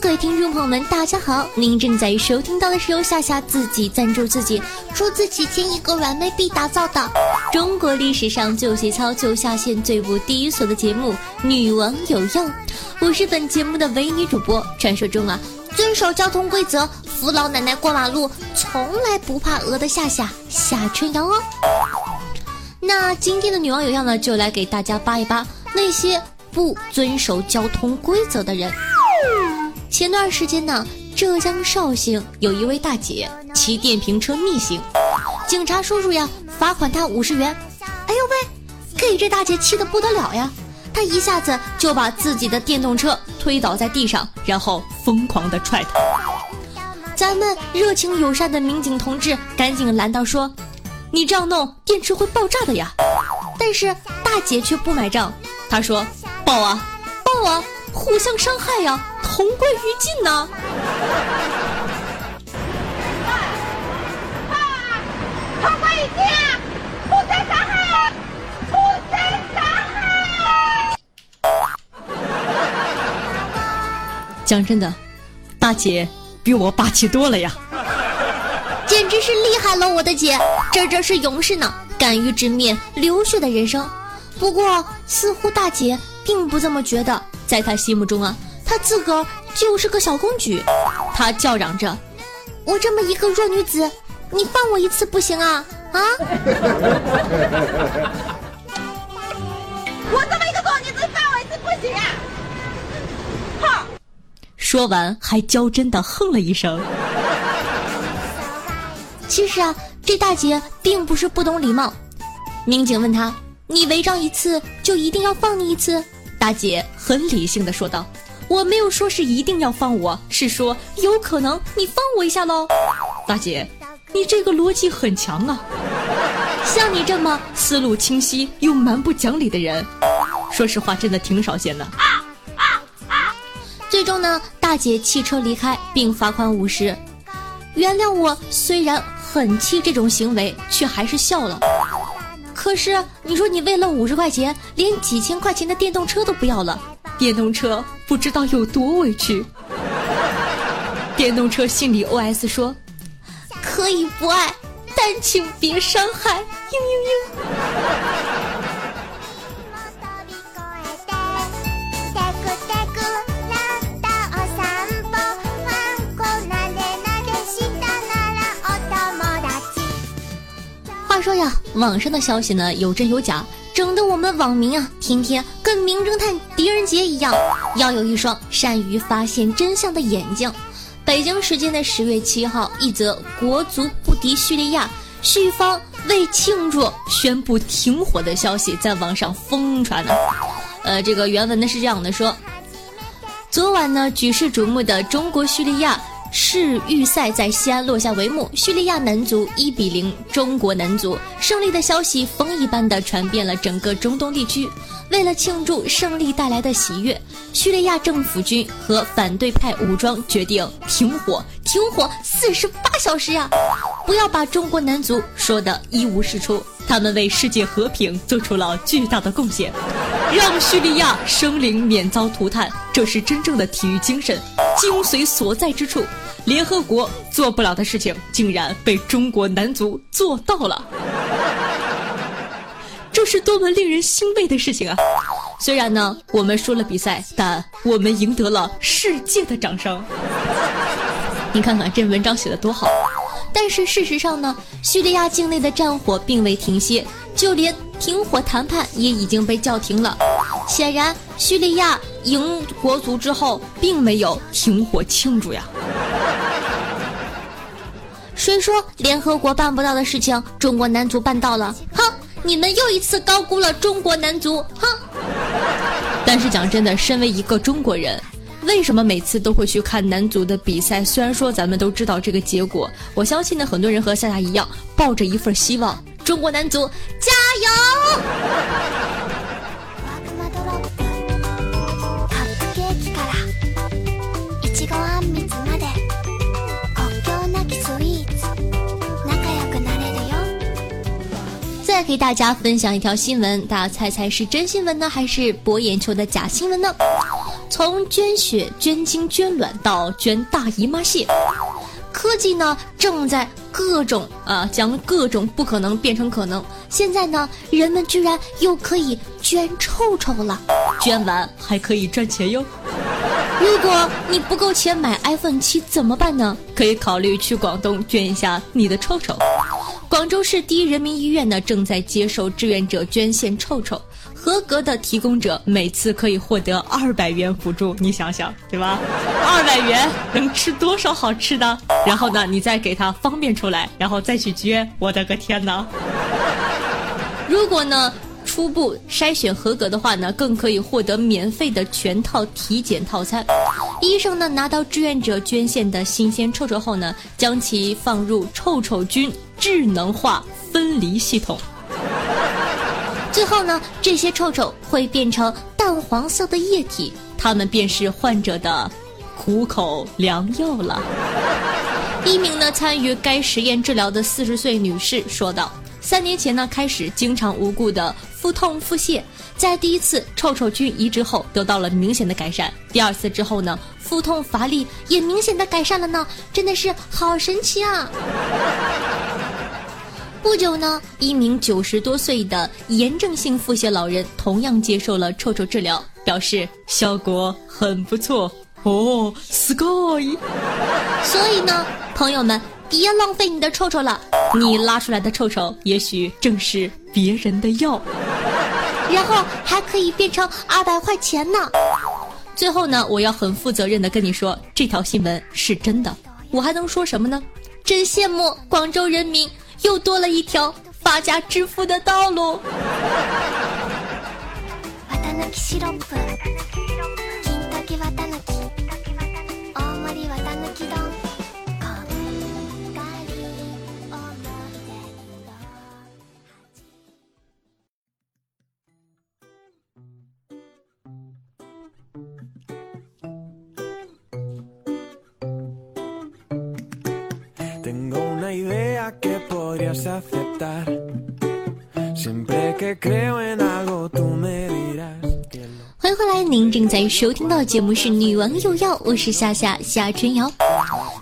各位听众朋友们，大家好！您正在收听到的是由夏夏自己赞助自己，出自己千亿个软妹币打造的中国历史上最节操、最下线、最不低俗的节目《女王有药》。我是本节目的唯女主播，传说中啊，遵守交通规则、扶老奶奶过马路，从来不怕鹅的夏夏夏春阳哦。那今天的女王有药呢，就来给大家扒一扒那些不遵守交通规则的人。前段时间呢，浙江绍兴有一位大姐骑电瓶车逆行，警察叔叔呀罚款她五十元。哎呦喂，给这大姐气得不得了呀！她一下子就把自己的电动车推倒在地上，然后疯狂的踹她。咱们热情友善的民警同志赶紧拦道说：“你这样弄电池会爆炸的呀！”但是大姐却不买账，她说：“爆啊，爆啊，互相伤害呀！”同归于尽呢！讲真的，大姐比我霸气多了呀！简直是厉害了，我的姐，这这是勇士呢，敢于直面流血的人生。不过，似乎大姐并不这么觉得，在她心目中啊。她自个儿就是个小公举，她叫嚷着：“我这么一个弱女子，你放我一次不行啊啊！”我这么一个弱女子，放我一次不行啊！哼！说完还娇嗔的哼了一声。其实啊，这大姐并不是不懂礼貌。民警问她：“你违章一次就一定要放你一次？”大姐很理性的说道。我没有说是一定要放我，是说有可能你放我一下喽。大姐，你这个逻辑很强啊！像你这么思路清晰又蛮不讲理的人，说实话真的挺少见的。最终呢，大姐弃车离开，并罚款五十。原谅我，虽然很气这种行为，却还是笑了。可是你说你为了五十块钱，连几千块钱的电动车都不要了。电动车不知道有多委屈，电动车心里 OS 说：“可以不爱，但请别伤害。”嘤嘤嘤。话说呀，网上的消息呢有真有假。我们网民啊，天天跟名侦探狄仁杰一样，要有一双善于发现真相的眼睛。北京时间的十月七号，一则国足不敌叙利亚，叙方为庆祝宣布停火的消息在网上疯传呢。呃，这个原文呢是这样的说：昨晚呢，举世瞩目的中国叙利亚。世预赛在西安落下帷幕，叙利亚男足一比零中国男足胜利的消息风一般的传遍了整个中东地区。为了庆祝胜利带来的喜悦，叙利亚政府军和反对派武装决定停火，停火四十八小时呀！不要把中国男足说的一无是处，他们为世界和平做出了巨大的贡献，让叙利亚生灵免遭涂炭，这是真正的体育精神精髓所在之处。联合国做不了的事情，竟然被中国男足做到了，这是多么令人欣慰的事情啊！虽然呢，我们输了比赛，但我们赢得了世界的掌声。你看看这文章写的多好！但是事实上呢，叙利亚境内的战火并未停歇，就连停火谈判也已经被叫停了。显然，叙利亚赢国足之后，并没有停火庆祝呀。谁说联合国办不到的事情，中国男足办到了？哼，你们又一次高估了中国男足！哼。但是讲真的，身为一个中国人，为什么每次都会去看男足的比赛？虽然说咱们都知道这个结果，我相信呢，很多人和夏夏一样，抱着一份希望，中国男足加油！再给大家分享一条新闻，大家猜猜是真新闻呢，还是博眼球的假新闻呢？从捐血、捐精、捐卵到捐大姨妈蟹，科技呢正在各种啊将各种不可能变成可能。现在呢，人们居然又可以捐臭臭了，捐完还可以赚钱哟。如果你不够钱买 iPhone 七怎么办呢？可以考虑去广东捐一下你的臭臭。广州市第一人民医院呢，正在接受志愿者捐献臭臭，合格的提供者每次可以获得二百元补助。你想想，对吧？二百元能吃多少好吃的？然后呢，你再给他方便出来，然后再去捐。我的个天哪！如果呢，初步筛选合格的话呢，更可以获得免费的全套体检套餐。医生呢，拿到志愿者捐献的新鲜臭臭后呢，将其放入臭臭菌。智能化分离系统，最后呢，这些臭臭会变成淡黄色的液体，它们便是患者的苦口良药了。一名呢参与该实验治疗的四十岁女士说道：“三年前呢开始经常无故的腹痛腹泻，在第一次臭臭菌移植后得到了明显的改善，第二次之后呢腹痛乏力也明显的改善了呢，真的是好神奇啊！”不久呢，一名九十多岁的炎症性腹泻老人同样接受了臭臭治疗，表示效果很不错哦，sky。所以呢，朋友们，别浪费你的臭臭了，你拉出来的臭臭也许正是别人的药，然后还可以变成二百块钱呢。最后呢，我要很负责任的跟你说，这条新闻是真的。我还能说什么呢？真羡慕广州人民。又多了一条发家致富的道路。欢迎回来，您正在收听到的节目是《女王有药》，我是夏夏夏春瑶。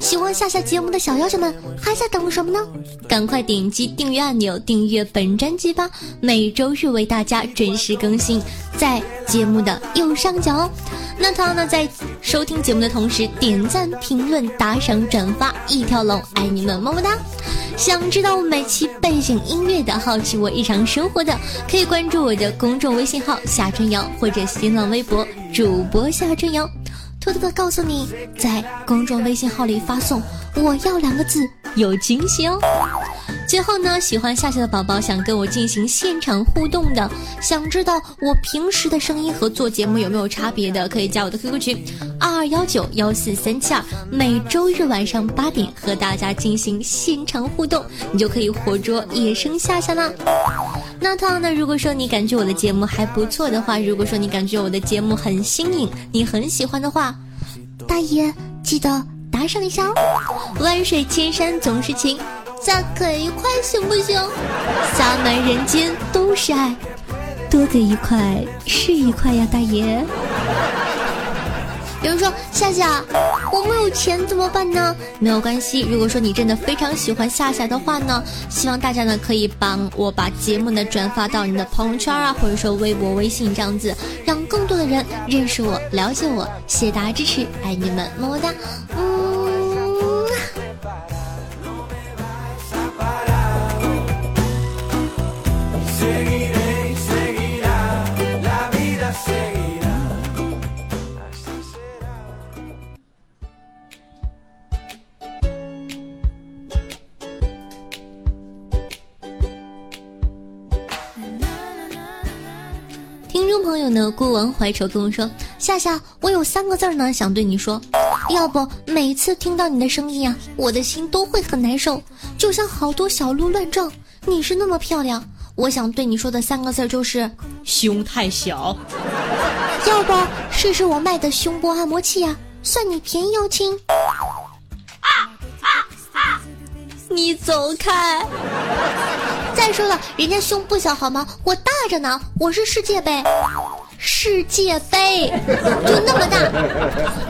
喜欢夏夏节目的小妖精们还在等什么呢？赶快点击订阅按钮，订阅本专辑吧！每周日为大家准时更新，在节目的右上角哦。那同样呢，在收听节目的同时，点赞、评论、打赏、转发，一条龙，爱你们，么么哒！想知道每期背景音乐的，好奇我日常生活的，可以关注我的公众微信号夏春瑶或者新浪微博主播夏春瑶。偷偷的告诉你，在公众微信号里发送“我要”两个字，有惊喜哦。最后呢，喜欢夏夏的宝宝想跟我进行现场互动的，想知道我平时的声音和做节目有没有差别的，可以加我的 QQ 群二二幺九幺四三七二，每周日晚上八点和大家进行现场互动，你就可以活捉野生夏夏啦。那同样呢，如果说你感觉我的节目还不错的话，如果说你感觉我的节目很新颖，你很喜欢的话，大爷记得打赏一下哦。万水千山总是情。再给一块行不行？洒满人间都是爱，多给一块是一块呀，大爷。有人说夏夏，我没有钱怎么办呢？没有关系，如果说你真的非常喜欢夏夏的话呢，希望大家呢可以帮我把节目呢转发到你的朋友圈啊，或者说微博、微信这样子，让更多的人认识我、了解我。谢谢大家支持，爱你们，么么哒。嗯。孤王怀愁跟我说：“夏夏，我有三个字呢，想对你说，要不每次听到你的声音啊，我的心都会很难受，就像好多小鹿乱撞。你是那么漂亮，我想对你说的三个字就是胸太小。要不试试我卖的胸部按摩器呀，算你便宜哦，亲。”啊啊啊你走开！再说了，人家胸不小好吗？我大着呢，我是世界杯，世界杯 就那么大。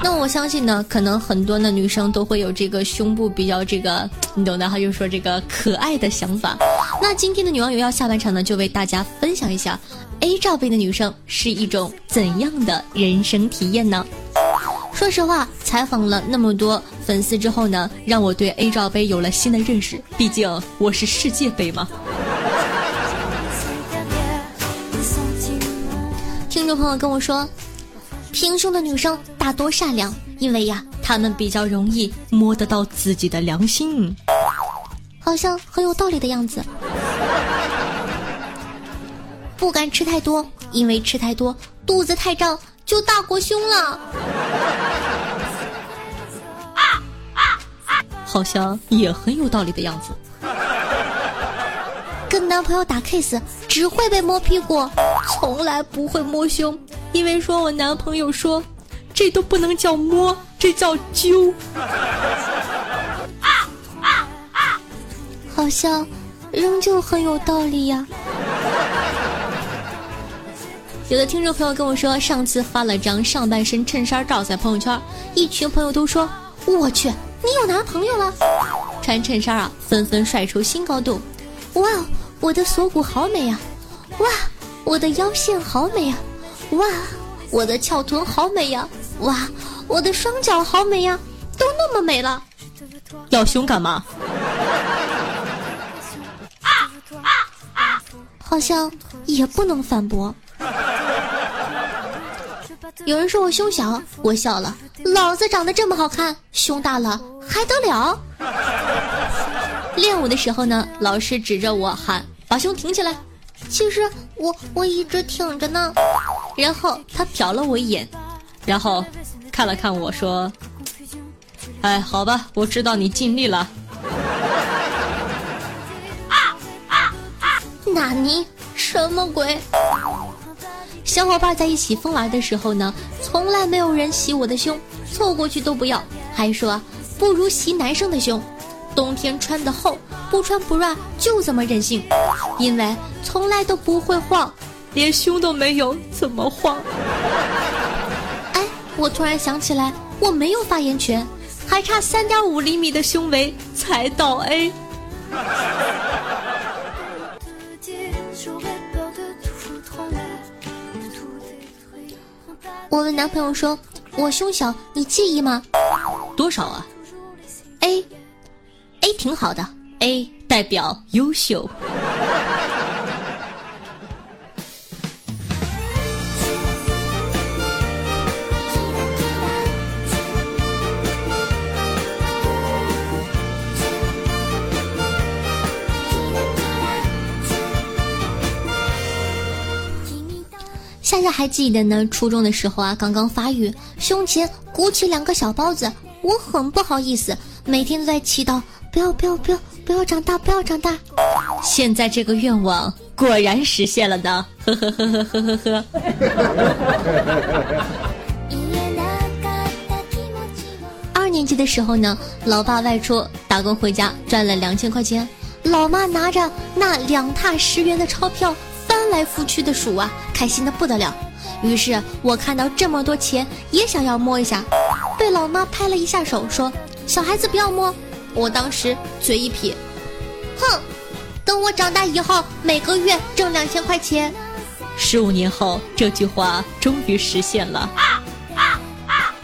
那我相信呢，可能很多的女生都会有这个胸部比较这个，你懂的哈，就说这个可爱的想法。那今天的女网友要下半场呢，就为大家分享一下 A 罩杯的女生是一种怎样的人生体验呢？说实话，采访了那么多粉丝之后呢，让我对 A 罩杯有了新的认识。毕竟我是世界杯嘛。朋友跟我说，平胸的女生大多善良，因为呀，她们比较容易摸得到自己的良心，好像很有道理的样子。不敢吃太多，因为吃太多肚子太胀。就大过胸了，好像也很有道理的样子。跟男朋友打 kiss 只会被摸屁股，从来不会摸胸，因为说我男朋友说，这都不能叫摸，这叫揪。啊啊啊好像仍旧很有道理呀。有的听众朋友跟我说，上次发了张上半身衬衫照在朋友圈，一群朋友都说：“我去，你有男朋友了！”穿衬衫啊，纷纷帅出新高度。哇，我的锁骨好美呀！哇，我的腰线好美呀！哇，我的翘臀好美呀！哇，我的双脚好美呀！都那么美了，要胸干嘛？啊啊啊好像也不能反驳。有人说我胸小，我笑了。老子长得这么好看，胸大了还得了？练舞的时候呢，老师指着我喊：“把胸挺起来。”其实我我一直挺着呢。然后他瞟了我一眼，然后看了看我说：“哎，好吧，我知道你尽力了。”纳尼？什么鬼？小伙伴在一起疯玩的时候呢，从来没有人洗我的胸，凑过去都不要，还说不如洗男生的胸。冬天穿的厚，不穿不软，就这么任性。因为从来都不会晃，连胸都没有，怎么晃？哎，我突然想起来，我没有发言权，还差三点五厘米的胸围才到 A。我问男朋友说：“我胸小，你介意吗？多少啊？”A，A 挺好的，A 代表优秀。夏夏还记得呢？初中的时候啊，刚刚发育，胸前鼓起两个小包子，我很不好意思，每天都在祈祷，不要不要不要不要长大，不要长大。现在这个愿望果然实现了呢，呵呵呵呵呵呵呵。二年级的时候呢，老爸外出打工回家赚了两千块钱，老妈拿着那两沓十元的钞票。翻来覆去的数啊，开心的不得了。于是我看到这么多钱，也想要摸一下，被老妈拍了一下手，说：“小孩子不要摸。”我当时嘴一撇，哼，等我长大以后，每个月挣两千块钱。十五年后，这句话终于实现了。啊啊啊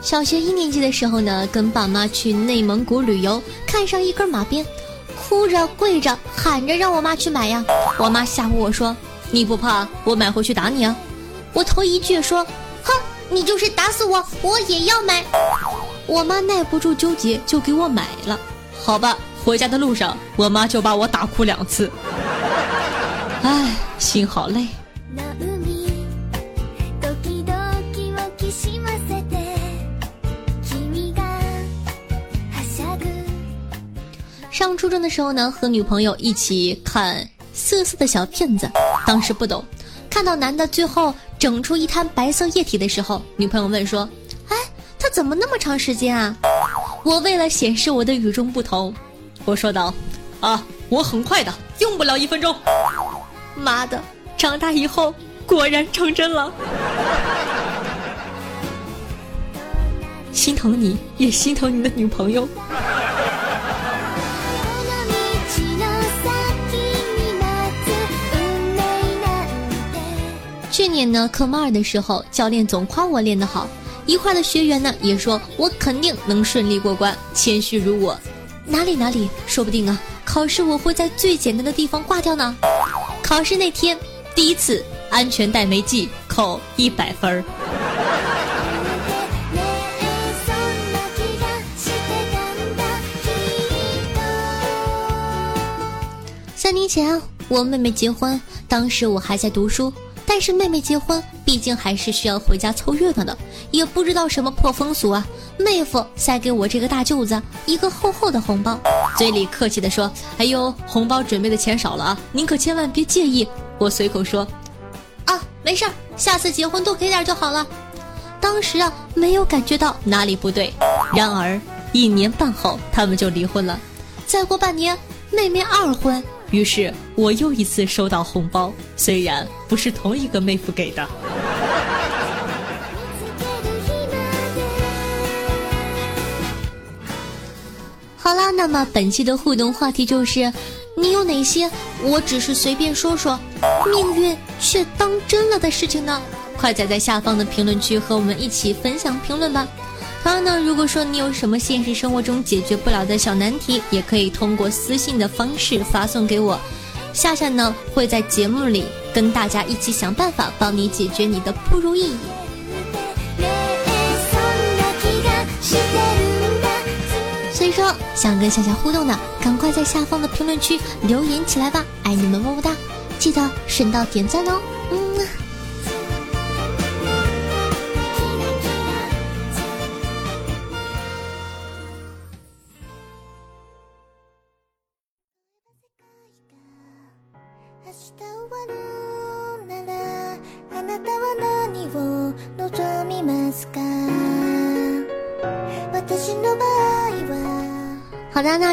小学一年级的时候呢，跟爸妈去内蒙古旅游，看上一根马鞭，哭着跪着喊着让我妈去买呀。我妈吓唬我说：“你不怕我买回去打你啊？”我头一句说：“哼，你就是打死我，我也要买。”我妈耐不住纠结，就给我买了。好吧，回家的路上，我妈就把我打哭两次。唉，心好累。上初中的时候呢，和女朋友一起看色色的小片子，当时不懂，看到男的最后整出一滩白色液体的时候，女朋友问说：“哎，他怎么那么长时间啊？”我为了显示我的与众不同，我说道：“啊，我很快的，用不了一分钟。”妈的，长大以后果然成真了，心疼你也心疼你的女朋友。去年呢，科目二的时候，教练总夸我练得好，一块的学员呢也说我肯定能顺利过关，谦虚如我。哪里哪里，说不定啊，考试我会在最简单的地方挂掉呢。考试那天，第一次安全带没系，扣一百分儿。三年前，我妹妹结婚，当时我还在读书。但是妹妹结婚，毕竟还是需要回家凑热闹的，也不知道什么破风俗啊。妹夫塞给我这个大舅子一个厚厚的红包，嘴里客气的说：“哎呦，红包准备的钱少了啊，您可千万别介意。”我随口说：“啊，没事儿，下次结婚多给点就好了。”当时啊，没有感觉到哪里不对。然而一年半后，他们就离婚了。再过半年，妹妹二婚。于是我又一次收到红包，虽然不是同一个妹夫给的。好啦，那么本期的互动话题就是：你有哪些我只是随便说说，命运却当真了的事情呢？快仔在下方的评论区和我们一起分享评论吧。当然呢，如果说你有什么现实生活中解决不了的小难题，也可以通过私信的方式发送给我，夏夏呢会在节目里跟大家一起想办法帮你解决你的不如意。所以说，想跟夏夏互动的，赶快在下方的评论区留言起来吧！爱你们么么哒，记得顺道点赞哦。嗯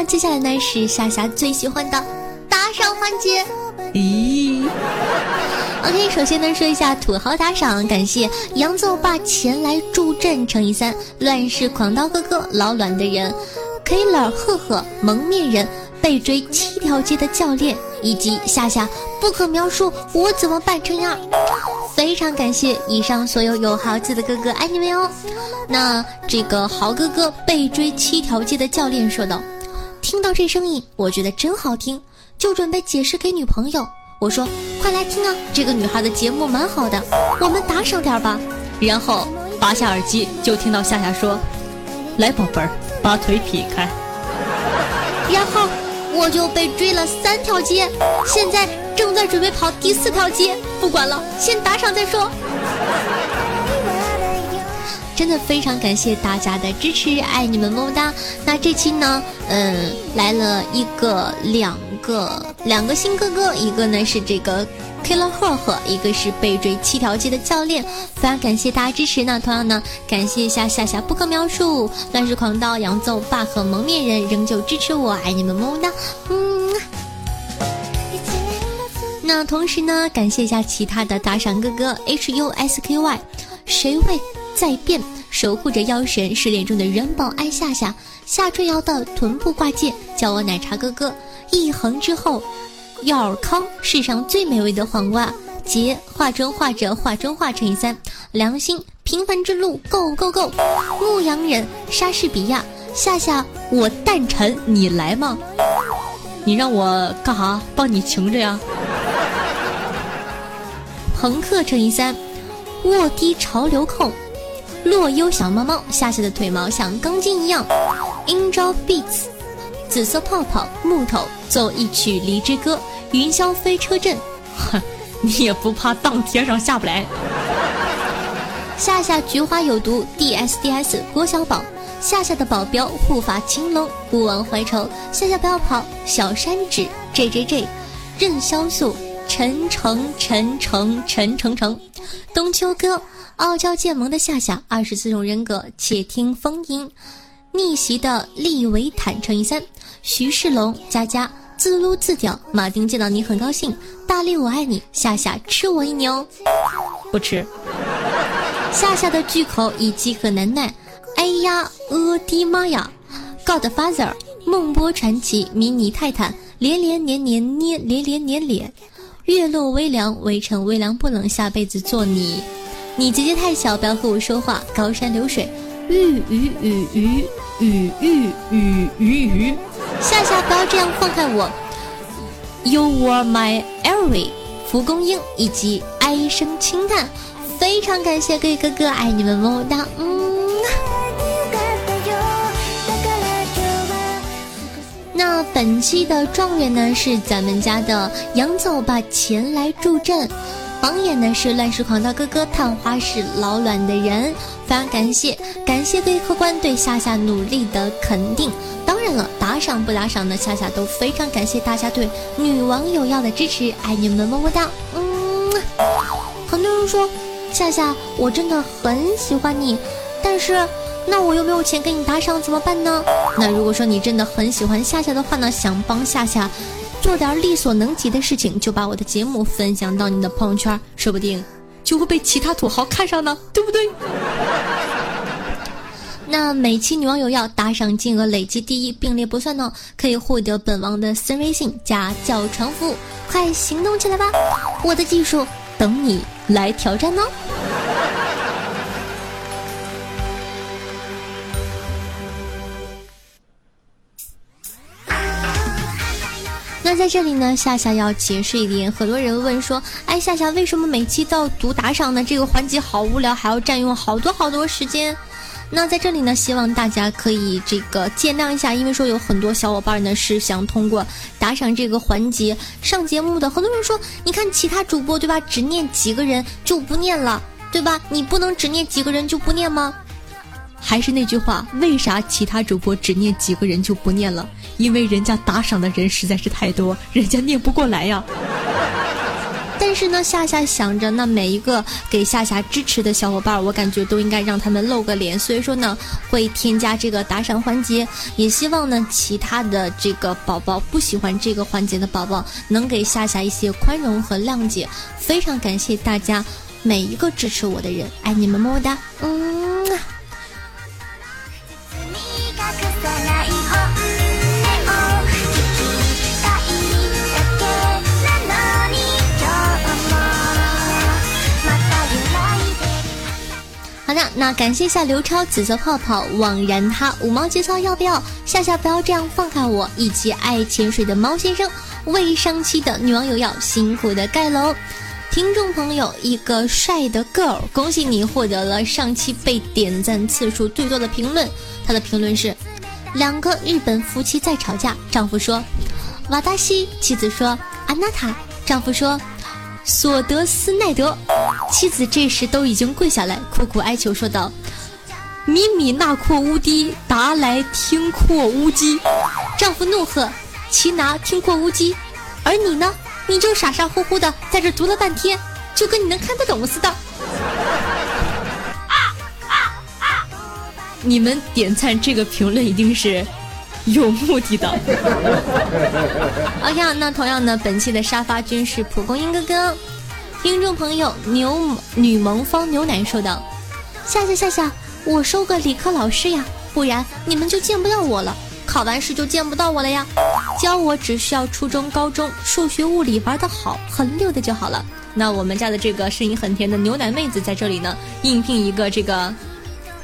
那接下来呢是夏夏最喜欢的打赏环节。咦，OK，首先呢说一下土豪打赏，感谢杨奏爸前来助阵，乘以三，乱世狂刀哥哥，老卵的人，K 乐赫赫，蒙面人。被追七条街的教练，以及夏夏不可描述我怎么办成样，非常感谢以上所有有豪气的哥哥，爱你们哦。那这个豪哥哥被追七条街的教练说道：“听到这声音，我觉得真好听，就准备解释给女朋友。我说快来听啊，这个女孩的节目蛮好的，我们打赏点吧。然后拔下耳机，就听到夏夏说：来宝贝儿，把腿劈开。然后。我就被追了三条街，现在正在准备跑第四条街。不管了，先打赏再说。真的非常感谢大家的支持，爱你们么么哒。那这期呢，嗯，来了一个、两个、两个新哥哥，一个呢是这个。Killer 赫赫，一个是被追七条街的教练，非常感谢大家支持呢。同样呢，感谢一下夏夏不可描述、乱世狂刀、杨奏爸和蒙面人仍旧支持我，爱你们么么哒。嗯。那同时呢，感谢一下其他的打赏哥哥 H U S K Y，谁会在变？守护着妖神失恋中的元宝爱夏夏，夏春瑶的臀部挂件，叫我奶茶哥哥。一横之后。药尔康，世上最美味的黄瓜。杰化妆画着化妆画乘以三。良心，平凡之路，Go Go Go。牧羊人，莎士比亚。夏夏，我诞辰，你来吗？你让我干哈？帮你擎着呀。朋克乘以三。卧低潮流控。洛优小猫猫，夏夏的腿毛像钢筋一样。Angel Beats。紫色泡泡、木头，奏一曲离之歌。云霄飞车阵，哼，你也不怕当天上下不来？夏夏菊花有毒，D S D S 郭小宝，夏夏的保镖护法青龙，不忘怀愁。夏夏不要跑，小山指 J J J，任潇肃，陈诚陈诚陈诚诚，冬秋哥，傲娇贱萌的夏夏，二十四种人格，且听风吟，逆袭的利维坦乘以三，徐世龙佳佳。自撸自屌，马丁见到你很高兴。大力我爱你，夏夏吃我一牛，不吃。夏夏的巨口已饥渴难耐。哎呀，呃的妈呀！Godfather，梦波传奇，迷你泰坦，连连年年捏，连连年脸。月落微凉，微尘微凉不冷，下辈子做你。你姐姐太小，不要和我说话。高山流水，玉鱼鱼鱼雨玉雨鱼下。夏夏，不要这样放开我。You were my every。蒲公英以及哀声轻叹，非常感谢各位哥哥，爱你们么么哒，嗯。那本期的状元呢是咱们家的杨总，吧前来助阵。榜眼呢是乱世狂刀哥哥，探花是老卵的人，非常感谢，感谢各位客官对夏夏努力的肯定。当然了，打赏不打赏呢，夏夏都非常感谢大家对女网友要的支持，爱你们么么哒。嗯，很多人说夏夏，我真的很喜欢你，但是那我又没有钱给你打赏，怎么办呢？那如果说你真的很喜欢夏夏的话呢，想帮夏夏做点力所能及的事情，就把我的节目分享到你的朋友圈，说不定就会被其他土豪看上呢，对不对？那每期女网友要打赏金额累计第一并列不算呢，可以获得本王的私人微信加叫床服务，快行动起来吧！我的技术等你来挑战呢。在这里呢，夏夏要解释一点，很多人问说，哎，夏夏为什么每期都要读打赏呢？这个环节好无聊，还要占用好多好多时间。那在这里呢，希望大家可以这个见谅一下，因为说有很多小伙伴呢是想通过打赏这个环节上节目的。很多人说，你看其他主播对吧，只念几个人就不念了，对吧？你不能只念几个人就不念吗？还是那句话，为啥其他主播只念几个人就不念了？因为人家打赏的人实在是太多，人家念不过来呀。但是呢，夏夏想着，那每一个给夏夏支持的小伙伴，我感觉都应该让他们露个脸，所以说呢，会添加这个打赏环节。也希望呢，其他的这个宝宝不喜欢这个环节的宝宝，能给夏夏一些宽容和谅解。非常感谢大家每一个支持我的人，爱你们么么哒，嗯。好的，那感谢一下刘超、紫色泡泡、枉然他、五毛节操要不要？夏夏不要这样放开我，以及爱潜水的猫先生，未上期的女网友要辛苦的盖楼，听众朋友一个帅的 girl，恭喜你获得了上期被点赞次数最多的评论，他的评论是：两个日本夫妻在吵架，丈夫说瓦达西，妻子说安娜塔，丈夫说。索德斯奈德，妻子这时都已经跪下来，苦苦哀求说道：“米米纳阔乌迪达来听阔乌鸡。”丈夫怒喝：“齐拿听阔乌鸡，而你呢？你就傻傻乎乎的在这读了半天，就跟你能看得懂似的。”你们点赞这个评论一定是。有目的的。OK，那同样呢，本期的沙发君是蒲公英哥哥。听众朋友牛女萌方牛奶说道：“夏夏夏夏，我收个理科老师呀，不然你们就见不到我了。考完试就见不到我了呀。教我只需要初中、高中数学、物理玩得好、很溜的就好了。那我们家的这个声音很甜的牛奶妹子在这里呢，应聘一个这个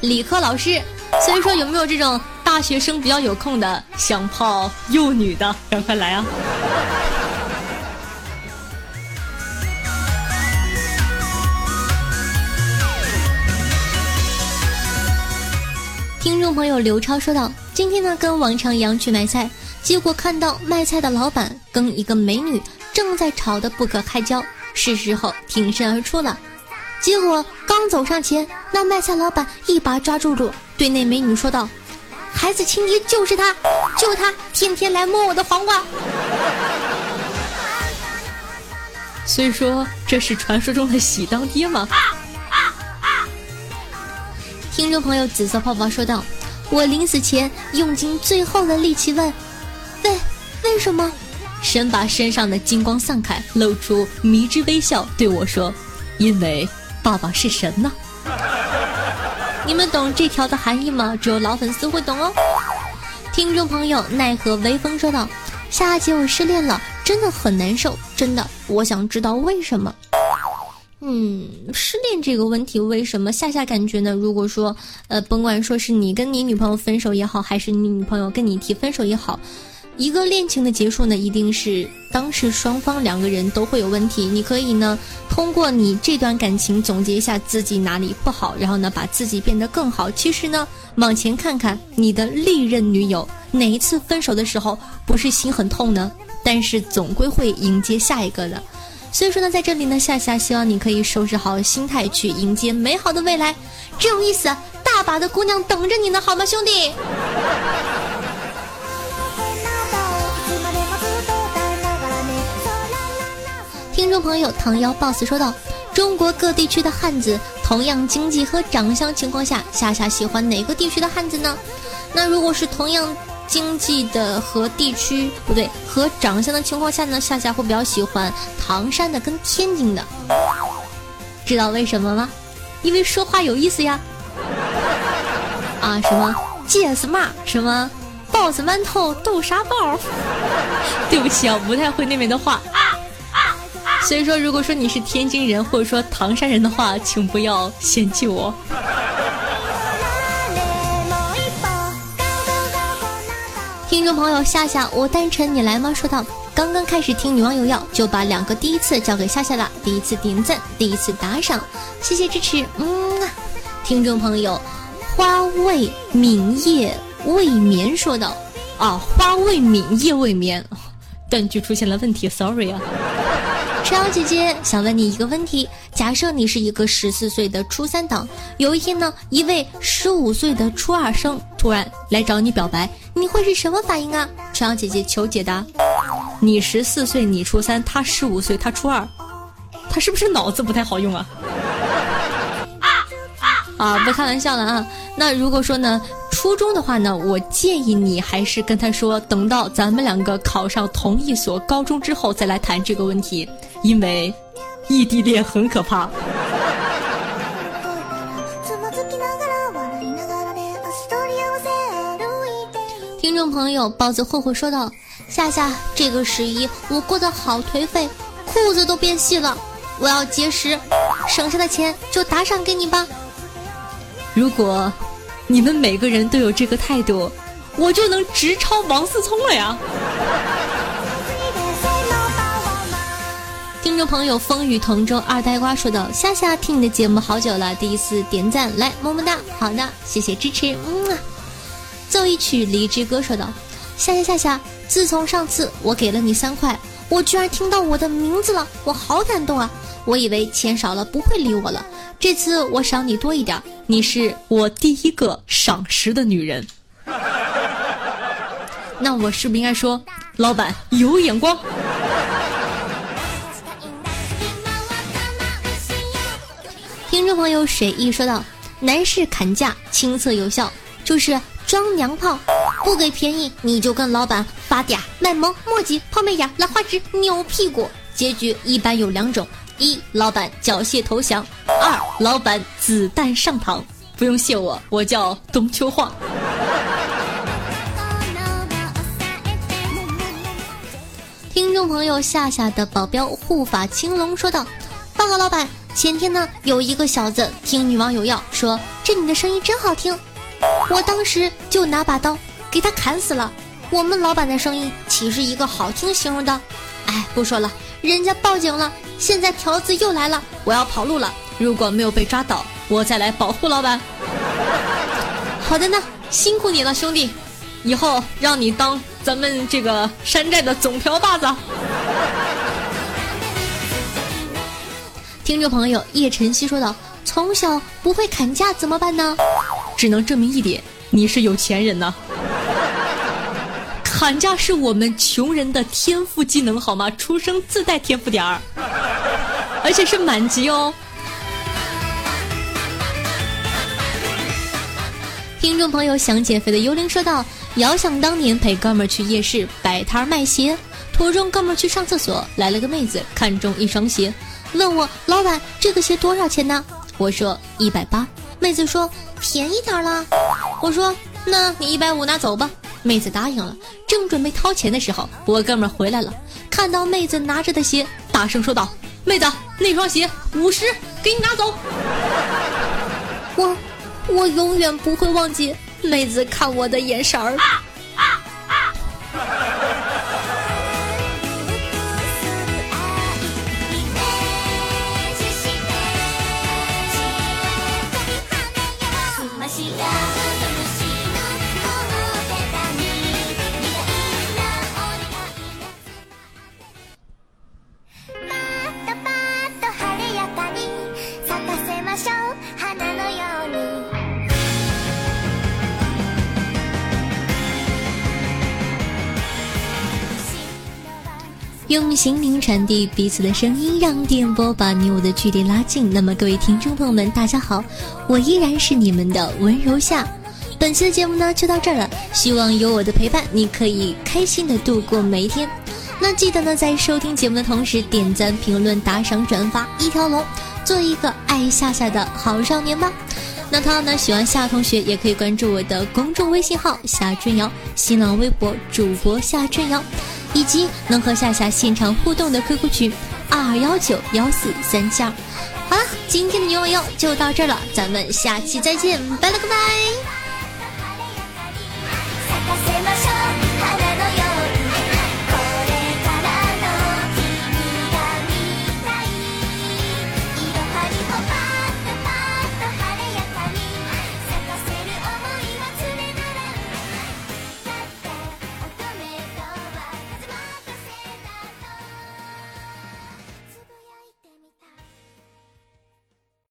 理科老师。所以说，有没有这种？”大学生比较有空的，想泡幼女的，赶 快来啊！听众朋友刘超说道：“今天呢，跟往常一样去买菜，结果看到卖菜的老板跟一个美女正在吵得不可开交，是时候挺身而出了。结果刚走上前，那卖菜老板一把抓住住，对那美女说道：“孩子亲爹就是他，就他天天来摸我的黄瓜。”所以说，这是传说中的喜当爹吗？听众朋友紫色泡泡说道：“我临死前用尽最后的力气问，为为什么？”神把身上的金光散开，露出迷之微笑，对我说：“因为爸爸是神呢。”你们懂这条的含义吗？只有老粉丝会懂哦。听众朋友奈何微风说道：“夏姐，我失恋了，真的很难受，真的，我想知道为什么。”嗯，失恋这个问题，为什么夏夏感觉呢？如果说，呃，甭管说是你跟你女朋友分手也好，还是你女朋友跟你提分手也好，一个恋情的结束呢，一定是当时双方两个人都会有问题。你可以呢，通过你这段感情总结一下自己哪里不好，然后呢，把自己变得更好。其实呢，往前看看你的历任女友，哪一次分手的时候不是心很痛呢？但是总归会迎接下一个的。所以说呢，在这里呢，夏夏希望你可以收拾好心态，去迎接美好的未来。这种意思，大把的姑娘等着你呢，好吗，兄弟？听众朋友，唐幺 boss 说道：中国各地区的汉子，同样经济和长相情况下，夏夏喜欢哪个地区的汉子呢？那如果是同样。经济的和地区不对，和长相的情况下呢，夏夏会比较喜欢唐山的跟天津的，知道为什么吗？因为说话有意思呀。啊，什么 GS 嘛，什么包子馒头豆沙包。对不起啊，不太会那边的话。所以说，如果说你是天津人或者说唐山人的话，请不要嫌弃我。听众朋友夏夏，我单纯你来吗？说道，刚刚开始听女网友要，就把两个第一次交给夏夏了。第一次点赞，第一次打赏，谢谢支持。嗯，听众朋友，花未泯夜未眠说道，啊，花未泯夜未眠，断句出现了问题，sorry 啊。陈瑶姐姐想问你一个问题：假设你是一个十四岁的初三党，有一天呢，一位十五岁的初二生突然来找你表白，你会是什么反应啊？陈瑶姐姐求解答。你十四岁，你初三，他十五岁，他初二，他是不是脑子不太好用啊？啊，不开玩笑了啊。那如果说呢？初中的话呢，我建议你还是跟他说，等到咱们两个考上同一所高中之后再来谈这个问题，因为异地恋很可怕。听众朋友，包子霍霍说道：“夏夏，这个十一我过得好颓废，裤子都变细了，我要节食，省下的钱就打赏给你吧。如果。”你们每个人都有这个态度，我就能直超王思聪了呀！听众朋友，风雨同舟二呆瓜说道：“夏夏听你的节目好久了，第一次点赞，来么么哒，好的，谢谢支持，嗯啊。”奏一曲离之歌说道：“夏夏夏夏，自从上次我给了你三块，我居然听到我的名字了，我好感动啊！我以为钱少了不会理我了，这次我赏你多一点。”你是我第一个赏识的女人，那我是不是应该说，老板有眼光？听众朋友水意说道：“男士砍价亲测有效，就是装娘炮，不给便宜你就跟老板发嗲卖萌墨迹泡媚眼兰花指扭屁股，结局一般有两种。”一老板缴械投降，二老板子弹上膛。不用谢我，我叫冬秋晃。听众朋友夏夏的保镖护法青龙说道：“报告老板，前天呢有一个小子听女网友要说，这你的声音真好听，我当时就拿把刀给他砍死了。我们老板的声音岂是一个好听形容的？哎，不说了。”人家报警了，现在条子又来了，我要跑路了。如果没有被抓到，我再来保护老板。好的呢，辛苦你了，兄弟。以后让你当咱们这个山寨的总瓢把子。听众朋友叶晨曦说道：“从小不会砍价怎么办呢？只能证明一点，你是有钱人呢。砍价是我们穷人的天赋技能，好吗？出生自带天赋点儿，而且是满级哦。”听众朋友想减肥的幽灵说道：“遥想当年陪哥们儿去夜市摆摊卖鞋，途中哥们儿去上厕所，来了个妹子看中一双鞋，问我老板这个鞋多少钱呢？我说一百八，妹子说便宜点了，我说那你一百五拿走吧，妹子答应了。正准备掏钱的时候，我哥们儿回来了，看到妹子拿着的鞋，大声说道：妹子那双鞋五十，给你拿走。我。我永远不会忘记妹子看我的眼神儿。用心灵传递彼此的声音，让电波把你我的距离拉近。那么，各位听众朋友们，大家好，我依然是你们的温柔夏。本期的节目呢就到这儿了，希望有我的陪伴，你可以开心的度过每一天。那记得呢，在收听节目的同时，点赞、评论、打赏、转发一条龙，做一个爱夏夏的好少年吧。那同样呢，喜欢夏同学也可以关注我的公众微信号夏春瑶，新浪微博主播夏春瑶。以及能和夏夏现场互动的 QQ 群二二幺九幺四三七二。好了，今天的牛网友就到这儿了，咱们下期再见，拜了个拜。